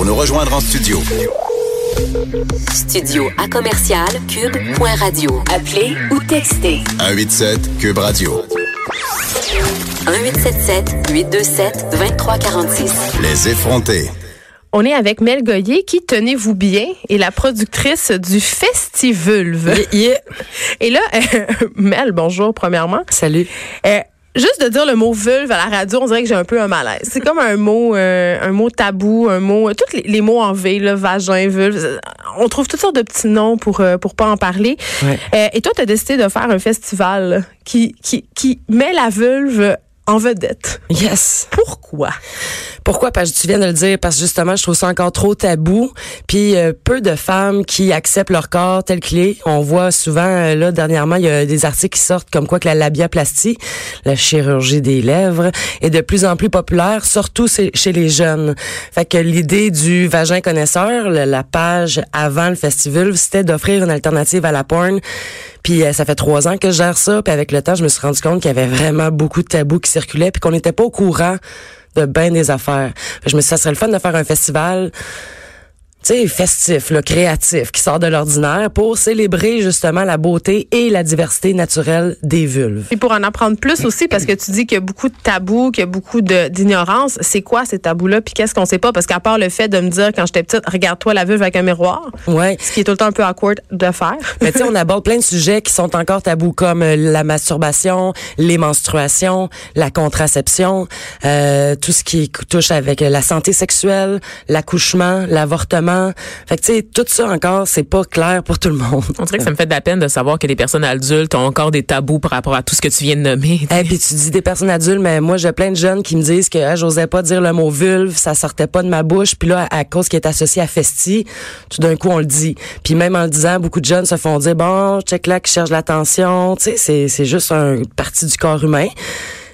pour nous rejoindre en studio. Studio à commercial cube.radio. Appelez ou textez 187 Cube Radio. 1877 827 2346. Les effrontés. On est avec Mel Goyer qui, tenez-vous bien, est la productrice du Festivulve. Et là, euh, Mel, bonjour premièrement. Salut. Euh, juste de dire le mot vulve à la radio, on dirait que j'ai un peu un malaise. C'est comme un mot, euh, un mot tabou, un mot, tous les, les mots en V, là, vagin, vulve. On trouve toutes sortes de petits noms pour euh, pour pas en parler. Ouais. Euh, et toi, tu as décidé de faire un festival qui qui qui met la vulve en vedette. Yes. Pourquoi? Pourquoi? Parce que tu viens de le dire, parce que justement, je trouve ça encore trop tabou. Puis euh, peu de femmes qui acceptent leur corps tel qu'il est. On voit souvent, euh, là, dernièrement, il y a des articles qui sortent comme quoi que la labiaplastie, la chirurgie des lèvres, est de plus en plus populaire, surtout chez les jeunes. Fait que l'idée du vagin connaisseur, la page avant le festival, c'était d'offrir une alternative à la porn. Puis euh, ça fait trois ans que je gère ça. Puis avec le temps, je me suis rendu compte qu'il y avait vraiment beaucoup de tabous qui circulaient, puis qu'on n'était pas au courant de bien des affaires. Je me suis dit, ça serait le fun de faire un festival sais, festif, là, créatif, qui sort de l'ordinaire pour célébrer justement la beauté et la diversité naturelle des vulves. Puis pour en apprendre plus aussi, parce que tu dis qu'il y a beaucoup de tabous, qu'il y a beaucoup d'ignorance. C'est quoi ces tabous-là? Puis qu'est-ce qu'on sait pas? Parce qu'à part le fait de me dire quand j'étais petite, regarde-toi la vulve avec un miroir, Ouais. ce qui est tout le temps un peu awkward de faire. Mais tu sais, on aborde plein de sujets qui sont encore tabous, comme euh, la masturbation, les menstruations, la contraception, euh, tout ce qui touche avec euh, la santé sexuelle, l'accouchement, l'avortement. Fait que tu sais, tout ça encore, c'est pas clair pour tout le monde. On dirait que ça me fait de la peine de savoir que les personnes adultes ont encore des tabous par rapport à tout ce que tu viens de nommer. Et puis tu dis des personnes adultes, mais moi j'ai plein de jeunes qui me disent que ah, j'osais pas dire le mot vulve, ça sortait pas de ma bouche, puis là à cause qu'il est associé à festi, tout d'un coup on le dit. Puis même en le disant, beaucoup de jeunes se font dire bon, check là qui cherche l'attention, tu sais, c'est c'est juste une partie du corps humain,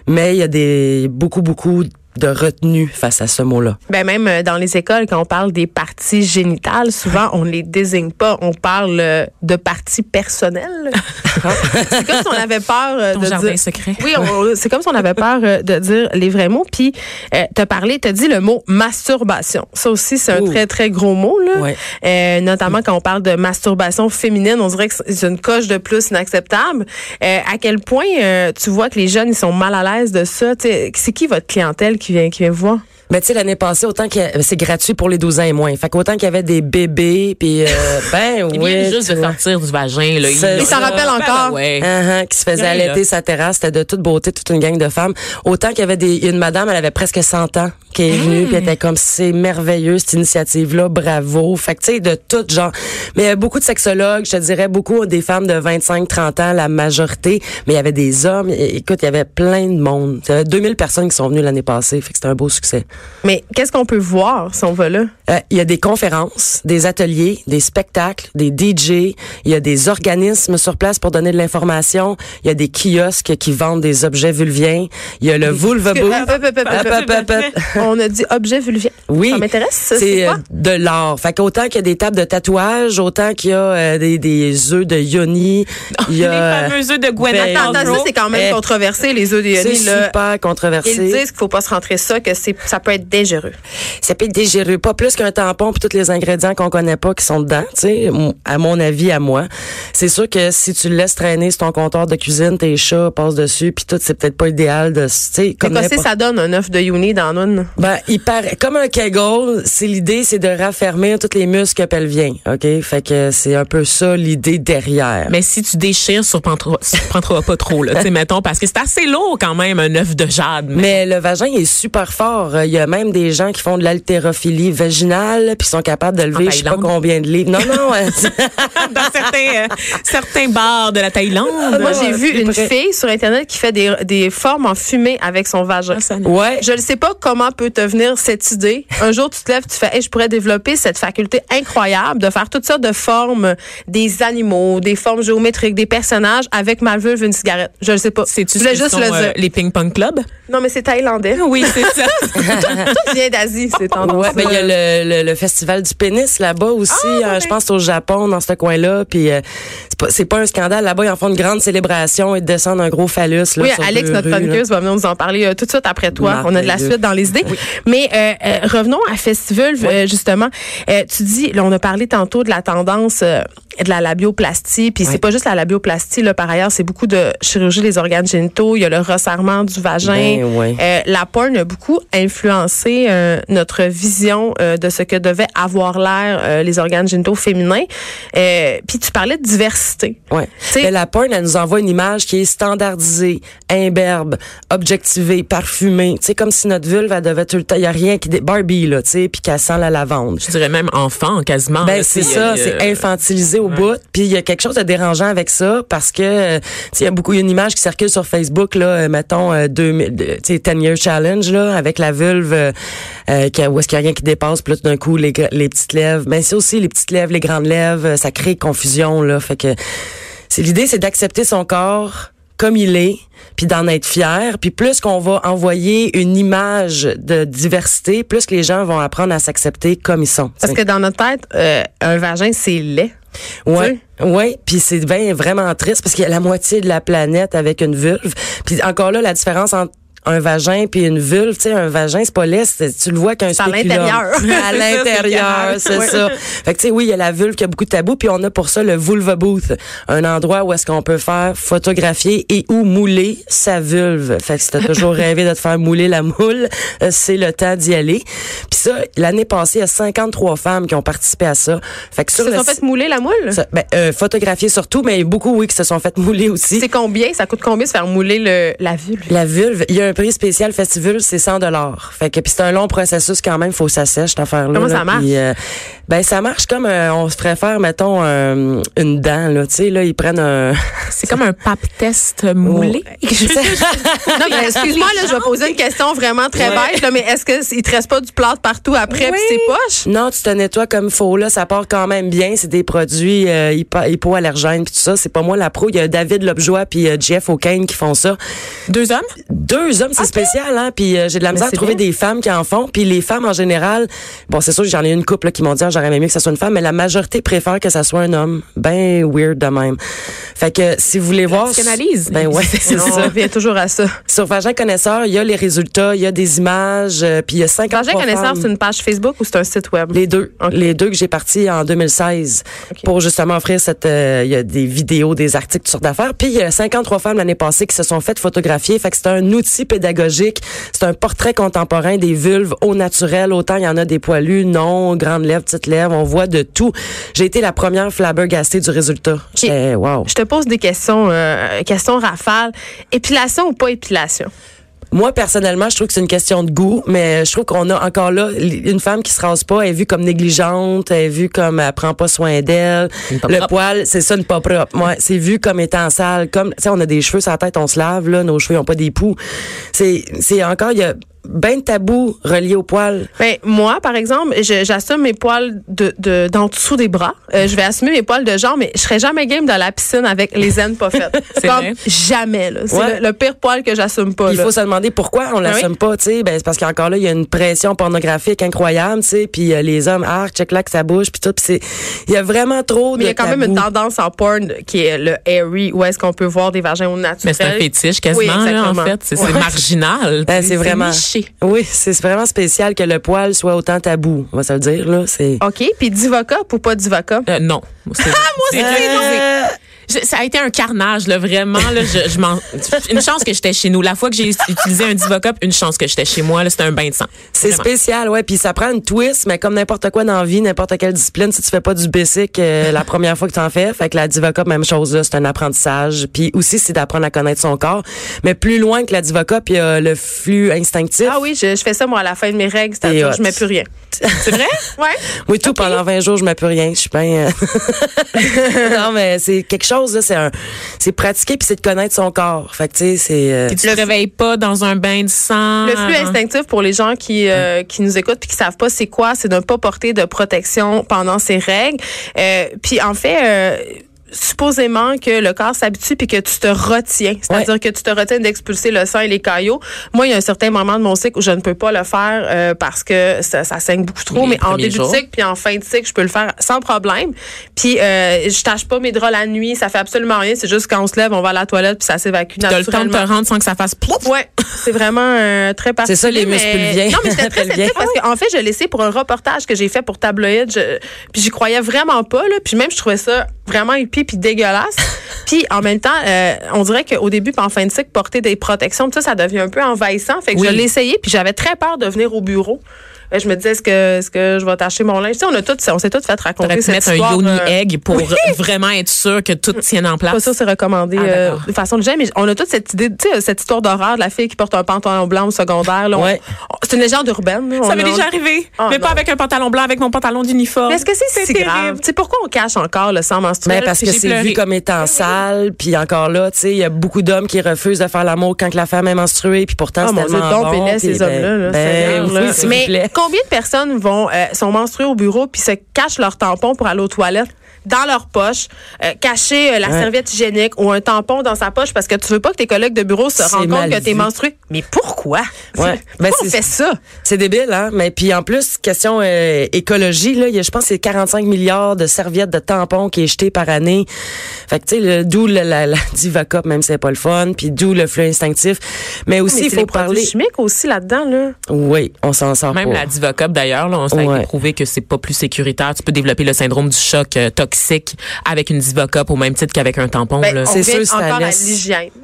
mais il y a des beaucoup beaucoup de retenue face à ce mot-là? Ben même euh, dans les écoles, quand on parle des parties génitales, souvent on les désigne pas. On parle euh, de parties personnelles. c'est comme si on avait peur euh, Ton de jardin dire. secret. Oui, c'est comme si on avait peur de dire les vrais mots. Puis euh, t'as parlé, t'as dit le mot masturbation. Ça aussi, c'est un Ouh. très très gros mot là. Ouais. Euh, notamment quand on parle de masturbation féminine, on dirait que c'est une coche de plus inacceptable. Euh, à quel point euh, tu vois que les jeunes ils sont mal à l'aise de ça? Tu sais, C'est qui votre clientèle qui vient qui vient vous voir Mais tu sais, l'année passée, autant que c'est gratuit pour les 12 ans et moins. Fait qu'autant qu'il y avait des bébés, puis euh, ben Il oui. vient juste de sortir du vagin. Là. Il s'en ça. rappelle Ben, encore. ben ouais. Qui se faisait allaiter là. sa terrasse. C'était de toute beauté, toute une gang de femmes. Autant qu'il y avait des, il une madame, elle avait presque 100 ans, qui est venue, puis elle était comme, c'est merveilleux, cette initiative-là, bravo. Fait que, tu sais, de tout genre. Mais il y a beaucoup de sexologues, je te dirais, beaucoup des femmes de 25, 30 ans, la majorité. Mais il y avait des hommes. Écoute, il y avait plein de monde. Il y avait 2000 personnes qui sont venues l'année passée. Fait que c'était un beau succès. Mais qu'est-ce qu'on peut voir si on va là? Euh, il y a des conférences, des ateliers, des spectacles, des DJ. Il y a des organismes sur place pour donner de l'information. Il y a des kiosques qui vendent des objets vulviens. Il y a le Vulva Booth. Hop, hop, hop, hop, Hop, hop, hop, hop. On a dit objet vulvien. Oui. Ça m'intéresse. C'est C'est euh, de l'art. Fait qu'autant qu'il y a des tables de tatouage, autant qu'il y a euh, des, des œufs de yoni. Il y Les a, fameux œufs de Gwyneth Ben, Attends, ça, c'est quand même Eh, controversé, les œufs de c'est Yoni. Là. super Ils controversé. disent qu'il faut pas se rentrer ça, que c'est, ça peut être dangereux. ça peut être dégéreux, pas plus qu'un tampon puis tous les ingrédients qu'on connaît pas qui sont dedans, tu sais, à mon avis à moi. C'est sûr que si tu le laisses traîner sur ton comptoir de cuisine, tes chats passent dessus puis tout, c'est peut-être pas idéal de, tu sais, comme quoi, ça donne un œuf de Yoni dans une? Ben, il paraît comme un Kegel, c'est l'idée c'est de raffermir tous les muscles pelviens, OK? Fait que c'est un peu ça l'idée derrière. Mais si tu déchires, surprendras, surprendras pas trop, là, tu sais, mettons, parce que c'est assez lourd quand même, un œuf de jade. Mais Mais le vagin est super fort. Il y a même des gens qui font de l'haltérophilie vaginale puis sont capables de lever je sais pas combien de livres. Non non, dans certains, euh, certains bars de la Thaïlande. Moi, j'ai vu une fille sur Internet qui fait des, des formes en fumée avec son vagin. ouais. Je ne sais pas comment peut te venir cette idée. Un jour, tu te lèves, tu fais, hey, je pourrais développer cette faculté incroyable de faire toutes sortes de formes, des animaux, des formes géométriques, des personnages avec ma vulve une cigarette. Je ne sais pas. C'est-tu juste sont, le euh, les ping-pong clubs? Non, mais c'est thaïlandais. Oui, c'est ça. Tu viens d'Asie, c'est tendance. Ouais, ben il y a le, le, le festival du pénis là-bas aussi. Ah, euh, je pense au Japon dans ce coin-là. Puis euh, c'est pas c'est pas un scandale là-bas. Ils en font une grande célébration et descendent un gros phallus. Là, Oui, Alex, notre chroniqueuse, va venir nous en parler euh, tout de suite après toi. On a de la suite dans les idées. Mais euh, euh, revenons à Festival, euh, justement. Euh, tu dis, là, on a parlé tantôt de la tendance euh, de la labioplastie, puis c'est pas juste la labioplastie, là, par ailleurs, c'est beaucoup de chirurgie des organes génitaux, il y a le resserrement du vagin. Ben, ouais. Euh, la porn a beaucoup influencé euh, notre vision euh, de ce que devaient avoir l'air euh, les organes génitaux féminins. Euh, puis tu parlais de diversité. Ouais. Mais la porn, elle nous envoie une image qui est standardisée, imberbe, objectivée, parfumée. Sais, comme si notre vulve, elle devait tout le temps, il y a rien qui, dé- Barbie, là, tu sais, puis qu'elle sent la lavande. Je dirais même enfant, quasiment. Ben c'est ça, c'est infantilisé au bout. Puis il y a quelque chose de dérangeant avec ça parce que euh, tu sais, il y a beaucoup y a une image qui circule sur Facebook là, euh, mettons euh, 2000, euh, tu sais 10 year challenge là avec la vulve euh, euh, qui où est-ce qu'il y a rien qui dépasse, puis là tout d'un coup les les petites lèvres. Ben c'est aussi les petites lèvres, les grandes lèvres, euh, ça crée confusion là, fait que c'est l'idée c'est d'accepter son corps comme il est, puis d'en être fier, puis plus qu'on va envoyer une image de diversité, plus que les gens vont apprendre à s'accepter comme ils sont. Parce que dans notre tête, euh, un vagin, c'est laid. Ouais, ouais, puis c'est ben vraiment triste parce qu'il y a la moitié de la planète avec une vulve. Puis encore là, la différence entre un vagin puis une vulve, tu sais, un vagin c'est pas laid, c'est- tu le vois qu'un C'est à l'intérieur. à l'intérieur, c'est ça. Fait que tu sais, oui, il y a la vulve qui a beaucoup de tabous, puis on a pour ça le vulva booth, un endroit où est-ce qu'on peut faire photographier et ou mouler sa vulve. Fait que si t'as toujours rêvé de te faire mouler la moule, euh, c'est le temps d'y aller. Puis ça, l'année passée, il y a 53 femmes qui ont participé à ça. Fait que Ils sur se sont fait mouler la moule? ça, ben, euh, photographier surtout, mais beaucoup, oui, qui se sont fait mouler aussi. C'est combien? Ça coûte combien de se faire mouler le, la vulve? La vulve, il y a un prix spécial festival, c'est 100 dollars. Fait que puis c'est un long processus quand même, faut que ça sèche cette affaire là. Comment ça marche? ben ça marche comme euh, on se ferait faire mettons euh, une dent là, tu sais là ils prennent un C'est comme un pap test moulé. Non, mais excuse-moi, là, je vais poser une question vraiment très Ouais. bête, là, mais est-ce qu'il te reste pas du plâtre partout après Oui. puis c'est poche? Non, tu te nettoies comme il faut là, ça part quand même bien, c'est des produits euh, hypo- hypoallergènes puis tout ça, c'est pas moi la pro, il y a David Lobjoie puis euh, Jeff O'Kane qui font ça. Deux hommes? deux hommes, c'est spécial, hein. Puis euh, j'ai de la misère à trouver bien. des femmes qui en font. Puis les femmes en général, bon, c'est sûr j'en ai une couple là, qui m'ont dit ah, j'aurais aimé mieux que ça soit une femme, mais la majorité préfère que ça soit un homme. Ben weird de même. Fait que si vous voulez voir, psychanalyse. ben ouais, c'est On ça. revient toujours à ça. Sur Vagin Connaisseur, il y a les résultats, il y a des images, euh, puis il y a 50 Vagin connaisseur, c'est une page Facebook ou c'est un site web? les deux, Ok. les deux que j'ai partis en 2016 Ok. pour justement offrir cette. euh, Il y a des vidéos, des articles, toutes sortes d'affaires. Puis il y a 53 femmes l'année passée qui se sont faites photographier. Fait que c'est un outil pédagogique. C'est un portrait contemporain des vulves au naturel. Autant il y en a des poilus, non, grandes lèvres, petites lèvres. On voit de tout. J'ai été la première flabbergastée du résultat. Wow. Je te pose des questions, euh, questions rafales. Épilation ou pas épilation? Moi, personnellement, je trouve que c'est une question de goût, mais je trouve qu'on a encore là une femme qui se rase pas, elle est vue comme négligente, elle est vue comme elle prend pas soin d'elle. Le poil, c'est ça, une pas propre. Ouais, c'est vu comme étant sale. Comme, tu sais, on a des cheveux sur la tête, on se lave, là, nos cheveux ont pas des poux. C'est, c'est encore, il y a ben de tabous reliés au poil. Ben, moi, par exemple, je- j'assume mes poils de, de, d'en dessous des bras. Euh, je vais assumer mes poils de genre, mais je serais jamais game dans la piscine avec les aines pas faites. C'est Comme vrai. jamais, là. C'est Ouais. le, le pire poil que j'assume pas, Il faut se demander pourquoi on l'assume oui. pas, tu sais. Ben, c'est parce qu'encore là, il y a une pression pornographique incroyable, tu sais. Puis euh, les hommes, ah, check là que ça bouge, puis tout. Puis c'est, il y a vraiment trop Mais il y de a quand même une tendance en porn qui est le airy, où est-ce qu'on peut voir des vagins au naturel. Mais c'est un fétiche quasiment, Oui, là, en fait. C'est c'est Ouais. marginal. Ben, c'est vraiment. niché. Oui, c'est vraiment spécial que le poil soit autant tabou. On va se le dire, là. C'est. OK. Puis Divocop ou pas Divocop? Euh, non. Ah, moi, c'est très ça a été un carnage, là, vraiment. Là, je, je une chance que j'étais chez nous. La fois que j'ai utilisé un Divocop, une chance que j'étais chez moi. là, C'était un bain de sang. C'est spécial, ouais. Puis ça prend une twist, mais comme n'importe quoi dans la vie, n'importe quelle discipline, si tu fais pas du basic euh, la première fois que tu en fais, fait que la Divocop, même chose là, c'est un apprentissage. Puis aussi, c'est d'apprendre à connaître son corps. Mais plus loin que la Divocop, il y a le flux instinctif. Ah oui, je, je fais ça, moi, à la fin de mes règles. C'est-à-dire, hot. je mets plus rien. C'est vrai? Ouais. Oui, tout pendant 20 jours, je mets plus rien. Je suis bien. euh, non, mais c'est quelque chose là. C'est un, c'est pratiquer puis c'est de connaître son corps. Fait que tu sais, c'est. euh, Puis tu te réveilles pas dans un bain de sang. Le flux instinctif pour les gens qui euh, qui nous écoutent puis qui savent pas c'est quoi, c'est de ne pas porter de protection pendant ces règles. Euh, puis en fait. Supposément que le corps s'habitue puis que tu te retiens. C'est-à-dire que tu te retiens d'expulser le sang et les caillots. Moi, il y a un certain moment de mon cycle où je ne peux pas le faire euh, parce que ça, ça saigne beaucoup trop. Les mais en début jours. de cycle puis en fin de cycle, je peux le faire sans problème. Puis euh, je tâche pas mes draps la nuit. Ça fait absolument rien. C'est juste quand on se lève, on va à la toilette puis ça s'évacue T'as le temps de naturellement. te rendre sans que ça fasse plouf. Ouais, c'est vraiment euh, très particulier. C'est ça, les muscles. Non, mais j'étais très sceptique parce qu'en fait, je l'ai laissé pour un reportage que j'ai fait pour Tabloïd. Je- puis j'y croyais vraiment pas. Là, puis même, je trouvais ça vraiment hippie puis dégueulasse. puis en même temps, euh, on dirait qu'au début, en fin de cycle, porter des protections, tout ça, ça devient un peu envahissant. Fait que Oui. je l'ai essayé puis j'avais très peur de venir au bureau. Euh, Je me disais, est-ce que, est-ce que je vais tâcher mon linge? Tu sais, on a tout, on s'est tout fait raconter cette mettre un yoni euh, egg pour vraiment être sûr que tout tienne en pas place. sûr, c'est recommandé Ah, euh, de façon légère, mais on a toute cette idée, tu sais, cette histoire d'horreur de la fille qui porte un pantalon blanc au secondaire. là. Ouais. c'est une légende urbaine. là. Ça m'est déjà arrivé. Mais non. pas avec un pantalon blanc, avec mon pantalon d'uniforme. Mais est-ce que c'est si terrible. grave? Tu sais, pourquoi on cache encore le sang menstruel? Mais parce que c'est vu comme étant sale, puis encore là, tu sais, il y a beaucoup d'hommes qui refusent de faire l'amour quand que la femme est menstruée, puis pourtant Oh c'est tellement bon. ben- ben, Mais. Combien de personnes vont euh, sont menstruées au bureau puis se cachent leur tampon pour aller aux toilettes? Dans leur poche, euh, cacher euh, la Ouais. serviette hygiénique ou un tampon dans sa poche parce que tu veux pas que tes collègues de bureau se rendent compte que tu es menstrué. Mais pourquoi? Ouais. Ben, Pourquoi on c'est- fait ça? C'est débile, hein? Mais puis en plus, question euh, écologie, là, il y a, je pense que c'est 45 milliards de serviettes de tampons qui est jeté par année. Fait que tu sais, d'où le- la, la Divacop, même si c'est pas le fun, puis d'où le flux instinctif. Mais aussi, il faut les parler. chimiques aussi là-dedans, là. Oui, on s'en sort Même pas. la Divocop, d'ailleurs, là, on a Ouais. prouvé que c'est pas plus sécuritaire. Tu peux développer le syndrome du choc euh, toxique avec une Divocop au même titre qu'avec un tampon. Ben, C'est sûr, ça encore à l'hygiène.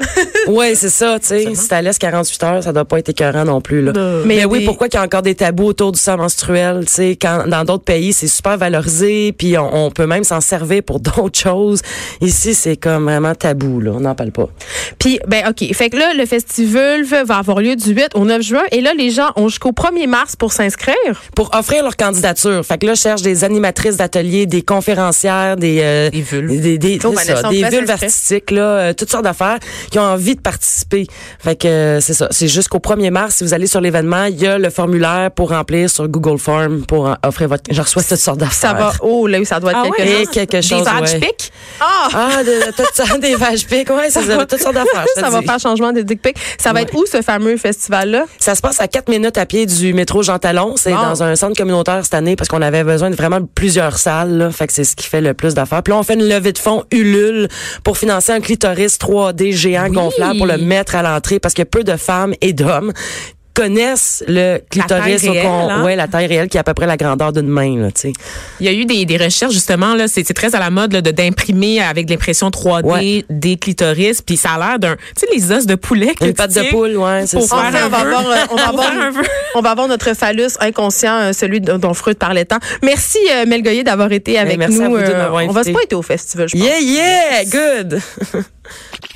Oui, c'est ça, tu sais. Si t'as laisse 48 heures, ça doit pas être écœurant non plus, là. Mais oui, des- pourquoi qu'il y a encore des tabous autour du sang menstruel, tu sais, quand dans d'autres pays, c'est super valorisé, puis on, on peut même s'en servir pour d'autres choses. Ici, c'est comme vraiment tabou, là. On n'en parle pas. Puis, ben, OK. Fait que là, le festival va avoir lieu du 8 au 9 juin. Et là, les gens ont jusqu'au 1er mars pour s'inscrire. Pour offrir leur candidature. Fait que là, je cherche des animatrices d'ateliers, des conférencières, des... euh, Des vulves. Des, des, ça, des vulves artistiques, là, euh, toutes sortes d'affaires qui ont envie de participer. Fait que euh, c'est ça. C'est jusqu'au 1er mars. Si vous allez sur l'événement, il y a le formulaire pour remplir sur Google Form pour euh, offrir votre... Je reçois cette sorte d'affaires. Ça va. Oh, là, ça doit être Ah quelque ouais, chose? Et quelque chose, Des ouais. pics? Ah! Ah, de, toutes sortes- des vaches piques, ouais, c'est ça, toutes sortes d'affaires. je te ça va dis. faire changement des dick pics. Ça va être où, ce fameux festival-là? Ça se passe à 4 minutes à pied du métro Jean Talon. C'est Bon. dans un centre communautaire cette année parce qu'on avait besoin de vraiment plusieurs salles. Là. Fait que c'est ce qui fait le plus d'affaires. Puis là, on fait une levée de fonds Ulule pour financer un clitoris 3D géant Oui. gonflable pour le mettre à l'entrée parce que peu de femmes et d'hommes connaissent le clitoris taille au réelle, hein? ouais la taille réelle qui est à peu près la grandeur d'une main là tu sais Il y a eu des, des recherches justement là, c'est c'est très à la mode là, de d'imprimer avec l'impression 3D Ouais. des clitoris, puis ça a l'air d'un, tu sais les os de poulet que une patte de poule ouais c'est pour ça Enfin, on va avoir, euh, on va avoir, on va avoir notre phallus inconscient, euh, celui dont dont Freud parlait tant. Merci, euh, Mel Goyer, d'avoir été avec merci nous. à vous Euh, on va pas être au festival, je pense. yeah yeah good